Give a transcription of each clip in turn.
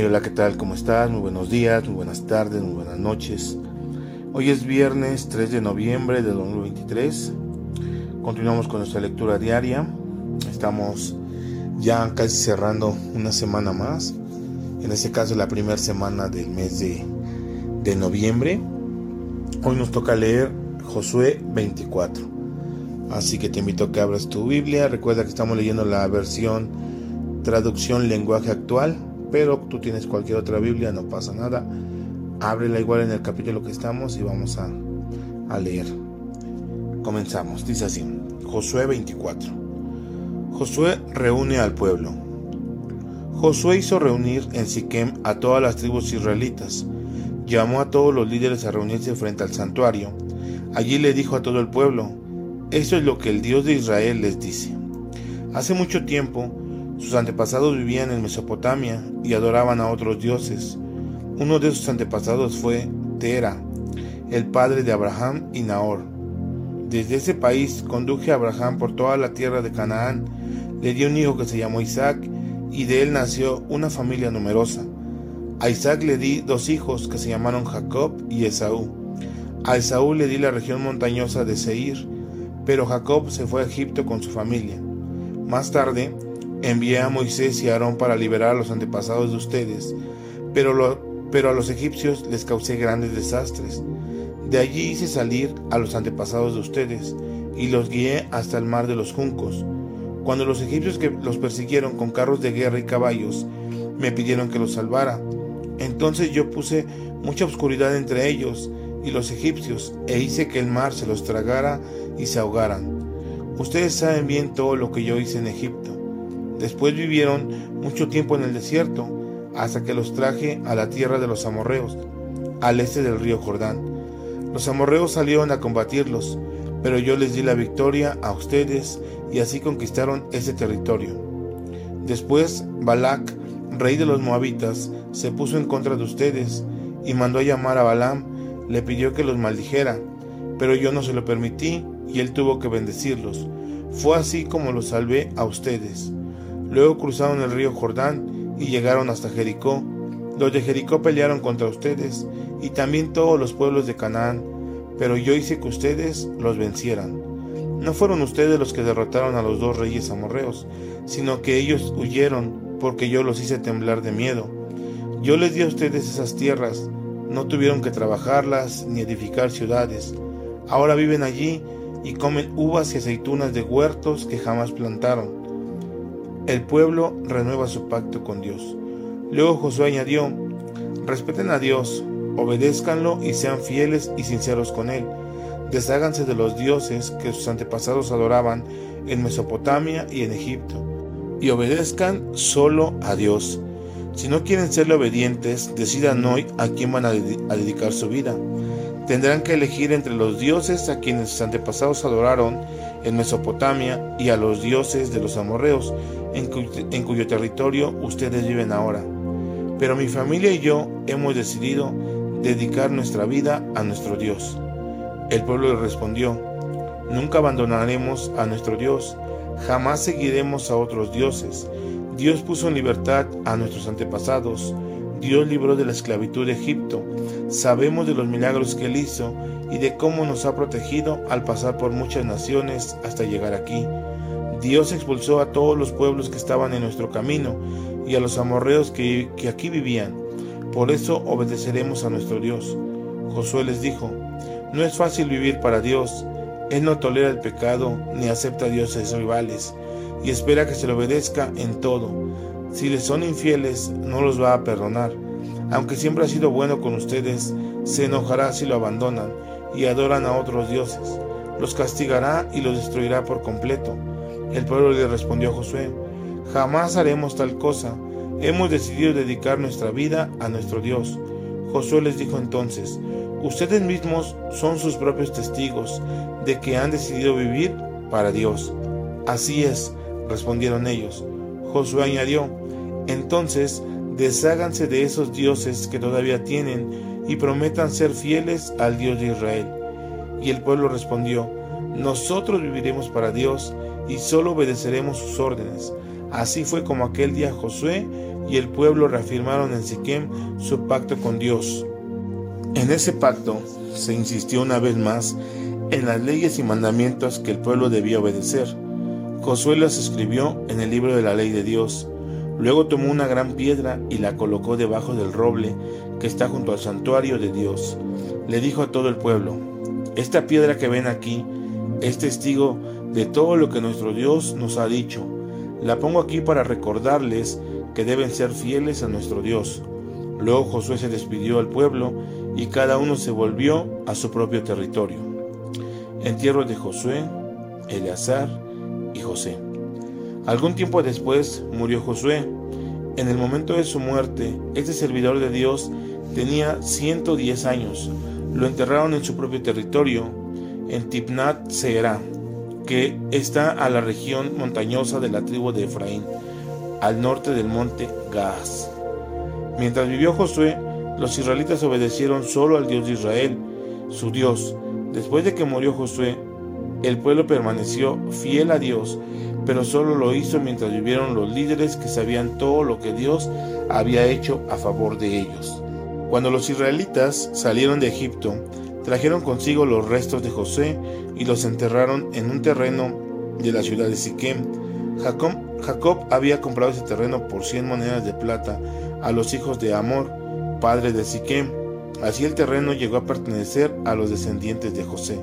Hola, ¿qué tal? ¿Cómo estás? Muy buenos días, muy buenas tardes, muy buenas noches. Hoy es viernes 3 de noviembre de 2023. Continuamos con nuestra lectura diaria. Estamos ya casi cerrando una semana más. En este caso la primera semana del mes de, de noviembre. Hoy nos toca leer Josué 24. Así que te invito a que abras tu Biblia. Recuerda que estamos leyendo la versión traducción lenguaje actual pero tú tienes cualquier otra Biblia, no pasa nada. Ábrela igual en el capítulo que estamos y vamos a, a leer. Comenzamos, dice así, Josué 24. Josué reúne al pueblo. Josué hizo reunir en Siquem a todas las tribus israelitas. Llamó a todos los líderes a reunirse frente al santuario. Allí le dijo a todo el pueblo, eso es lo que el Dios de Israel les dice. Hace mucho tiempo, sus antepasados vivían en Mesopotamia y adoraban a otros dioses. Uno de sus antepasados fue Tera, el padre de Abraham y Nahor. Desde ese país conduje a Abraham por toda la tierra de Canaán, le dio un hijo que se llamó Isaac, y de él nació una familia numerosa. A Isaac le di dos hijos que se llamaron Jacob y Esaú. A Esaú le di la región montañosa de Seir, pero Jacob se fue a Egipto con su familia. Más tarde, Envié a Moisés y a Aarón para liberar a los antepasados de ustedes, pero, pero a los egipcios les causé grandes desastres. De allí hice salir a los antepasados de ustedes y los guié hasta el mar de los juncos. Cuando los egipcios que los persiguieron con carros de guerra y caballos me pidieron que los salvara, entonces yo puse mucha oscuridad entre ellos y los egipcios e hice que el mar se los tragara y se ahogaran. Ustedes saben bien todo lo que yo hice en Egipto. Después vivieron mucho tiempo en el desierto, hasta que los traje a la tierra de los amorreos, al este del río Jordán. Los amorreos salieron a combatirlos, pero yo les di la victoria a ustedes y así conquistaron ese territorio. Después Balac, rey de los moabitas, se puso en contra de ustedes y mandó a llamar a Balaam, le pidió que los maldijera, pero yo no se lo permití y él tuvo que bendecirlos. Fue así como los salvé a ustedes. Luego cruzaron el río Jordán y llegaron hasta Jericó. Los de Jericó pelearon contra ustedes y también todos los pueblos de Canaán, pero yo hice que ustedes los vencieran. No fueron ustedes los que derrotaron a los dos reyes amorreos, sino que ellos huyeron porque yo los hice temblar de miedo. Yo les di a ustedes esas tierras, no tuvieron que trabajarlas ni edificar ciudades. Ahora viven allí y comen uvas y aceitunas de huertos que jamás plantaron el pueblo renueva su pacto con Dios. Luego Josué añadió, respeten a Dios, obedézcanlo y sean fieles y sinceros con Él. Desháganse de los dioses que sus antepasados adoraban en Mesopotamia y en Egipto, y obedezcan solo a Dios. Si no quieren serle obedientes, decidan hoy a quién van a, a dedicar su vida. Tendrán que elegir entre los dioses a quienes sus antepasados adoraron en Mesopotamia y a los dioses de los amorreos en, cuyo territorio ustedes viven ahora. Pero mi familia y yo hemos decidido dedicar nuestra vida a nuestro Dios. El pueblo le respondió, nunca abandonaremos a nuestro Dios, jamás seguiremos a otros dioses. Dios puso en libertad a nuestros antepasados, Dios libró de la esclavitud de Egipto, sabemos de los milagros que él hizo y de cómo nos ha protegido al pasar por muchas naciones hasta llegar aquí. Dios expulsó a todos los pueblos que estaban en nuestro camino y a los amorreos que, aquí vivían. Por eso obedeceremos a nuestro Dios. Josué les dijo, no es fácil vivir para Dios. Él no tolera el pecado ni acepta dioses rivales y espera que se le obedezca en todo. Si les son infieles, no los va a perdonar. Aunque siempre ha sido bueno con ustedes, se enojará si lo abandonan y adoran a otros dioses. Los castigará y los destruirá por completo. El pueblo le respondió a Josué, jamás haremos tal cosa, hemos decidido dedicar nuestra vida a nuestro Dios. Josué les dijo entonces, ustedes mismos son sus propios testigos de que han decidido vivir para Dios. Así es, respondieron ellos. Josué añadió, entonces desháganse de esos dioses que todavía tienen y prometan ser fieles al Dios de Israel. Y el pueblo respondió, nosotros viviremos para Dios y solo obedeceremos sus órdenes. Así fue como aquel día Josué y el pueblo reafirmaron en Siquem su pacto con Dios. En ese pacto se insistió una vez más en las leyes y mandamientos que el pueblo debía obedecer. Josué las escribió en el libro de la ley de Dios. Luego tomó una gran piedra y la colocó debajo del roble que está junto al santuario de Dios. Le dijo a todo el pueblo, esta piedra que ven aquí es testigo de todo lo que nuestro Dios nos ha dicho. La pongo aquí para recordarles que deben ser fieles a nuestro Dios. Luego Josué se despidió al pueblo y cada uno se volvió a su propio territorio. Entierro de Josué, Eleazar y José. Algún tiempo después murió Josué. En el momento de su muerte, este servidor de Dios tenía 110 años. Lo enterraron en su propio territorio, en Tipnat Seera, que está a la región montañosa de la tribu de Efraín al norte del monte Gaas. Mientras vivió Josué, los israelitas obedecieron solo al Dios de Israel, su Dios. Después de que murió Josué, el pueblo permaneció fiel a Dios, pero solo lo hizo mientras vivieron los líderes que sabían todo lo que Dios había hecho a favor de ellos. Cuando los israelitas salieron de Egipto, trajeron consigo los restos de José y los enterraron en un terreno de la ciudad de Siquem. Jacob había comprado ese terreno por 100 monedas de plata a los hijos de Amor, padre de Siquem. Así el terreno llegó a pertenecer a los descendientes de José.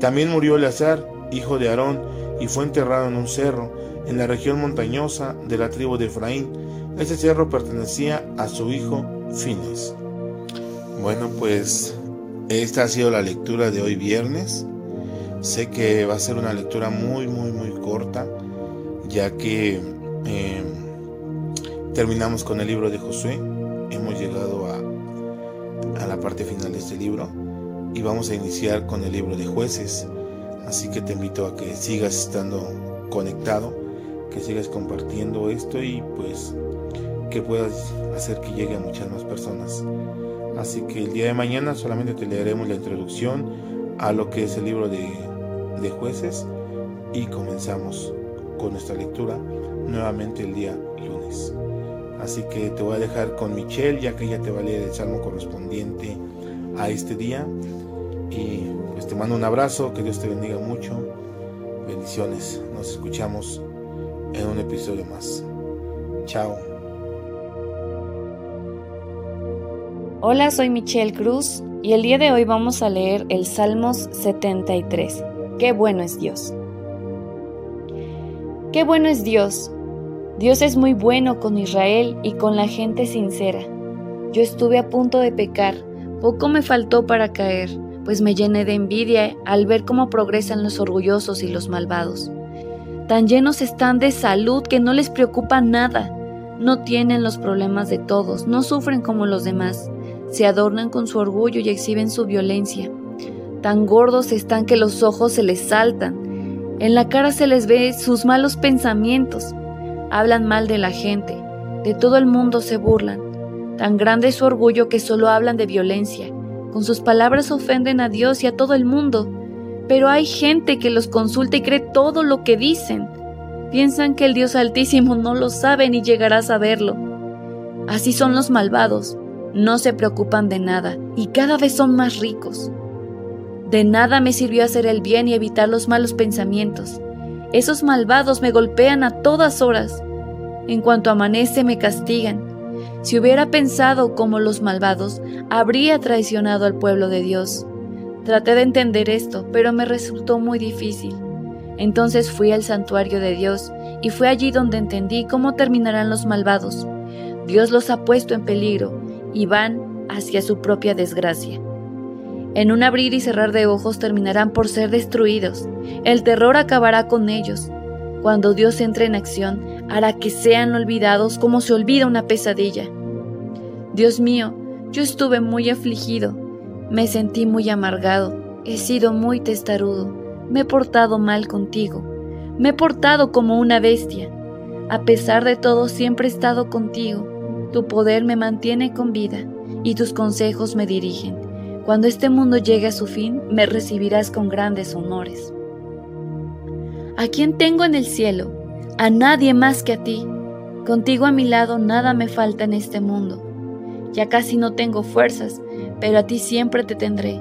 También murió Eleazar, hijo de Aarón, y fue enterrado en un cerro, en la región montañosa de la tribu de Efraín. Ese cerro pertenecía a su hijo Fines. Bueno, pues esta ha sido la lectura de hoy viernes. Sé que va a ser una lectura muy, muy, muy corta ya que em, terminamos con el libro de Josué, hemos llegado a, a la parte final de este libro y vamos a iniciar con el libro de jueces. Así que te invito a que sigas estando conectado, que sigas compartiendo esto y pues que puedas hacer que llegue a muchas más personas. Así que el día de mañana solamente te leeremos la introducción a lo que es el libro de, de jueces y comenzamos con nuestra lectura nuevamente el día lunes. Así que te voy a dejar con Michelle, ya que ella te va a leer el salmo correspondiente a este día. Y pues te mando un abrazo, que Dios te bendiga mucho. Bendiciones. Nos escuchamos en un episodio más. Chao. Hola, soy Michelle Cruz y el día de hoy vamos a leer el Salmos 73. Qué bueno es Dios. Qué bueno es Dios. Dios es muy bueno con Israel y con la gente sincera. Yo estuve a punto de pecar, poco me faltó para caer, pues me llené de envidia al ver cómo progresan los orgullosos y los malvados. Tan llenos están de salud que no les preocupa nada. No tienen los problemas de todos, no sufren como los demás. Se adornan con su orgullo y exhiben su violencia. Tan gordos están que los ojos se les saltan en la cara se les ve sus malos pensamientos. Hablan mal de la gente, de todo el mundo se burlan. Tan grande es su orgullo que solo hablan de violencia. Con sus palabras ofenden a Dios y a todo el mundo. Pero hay gente que los consulta y cree todo lo que dicen. Piensan que el Dios Altísimo no lo sabe ni llegará a saberlo. Así son los malvados. No se preocupan de nada y cada vez son más ricos. De nada me sirvió hacer el bien y evitar los malos pensamientos. Esos malvados me golpean a todas horas. En cuanto amanece me castigan. Si hubiera pensado como los malvados, habría traicionado al pueblo de Dios. Traté de entender esto, pero me resultó muy difícil. Entonces fui al santuario de Dios y fue allí donde entendí cómo terminarán los malvados. Dios los ha puesto en peligro y van hacia su propia desgracia. En un abrir y cerrar de ojos terminarán por ser destruidos. El terror acabará con ellos. Cuando Dios entre en acción, hará que sean olvidados como se olvida una pesadilla. Dios mío, Yo estuve muy afligido, me sentí muy amargado, he sido muy testarudo, me he portado mal contigo, me he portado como una bestia. A pesar de todo siempre he estado contigo, tu poder me mantiene con vida y tus consejos me dirigen. Cuando este mundo llegue a su fin, me recibirás con grandes honores. ¿A quién tengo en el cielo? A nadie más que a ti. Contigo a mi lado nada me falta en este mundo. Ya casi no tengo fuerzas, pero a ti siempre te tendré.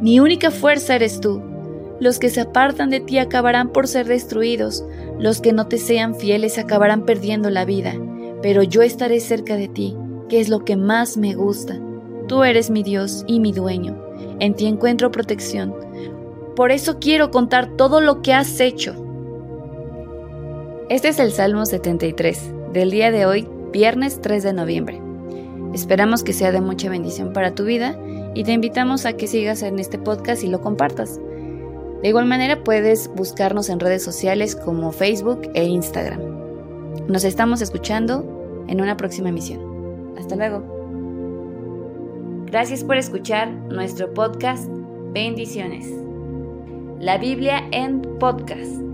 Mi única fuerza eres tú. Los que se apartan de ti acabarán por ser destruidos, los que no te sean fieles acabarán perdiendo la vida, pero yo estaré cerca de ti, que es lo que más me gusta. Tú eres mi Dios y mi dueño, en ti encuentro protección. Por eso quiero contar todo lo que has hecho. Este es el Salmo 73 del día de hoy, viernes 3 de noviembre. Esperamos que sea de mucha bendición para tu vida y te invitamos a que sigas en este podcast y lo compartas. De igual manera puedes buscarnos en redes sociales como Facebook e Instagram. Nos estamos escuchando en una próxima emisión. Hasta luego. Gracias por escuchar nuestro podcast. Bendiciones. La Biblia en podcast.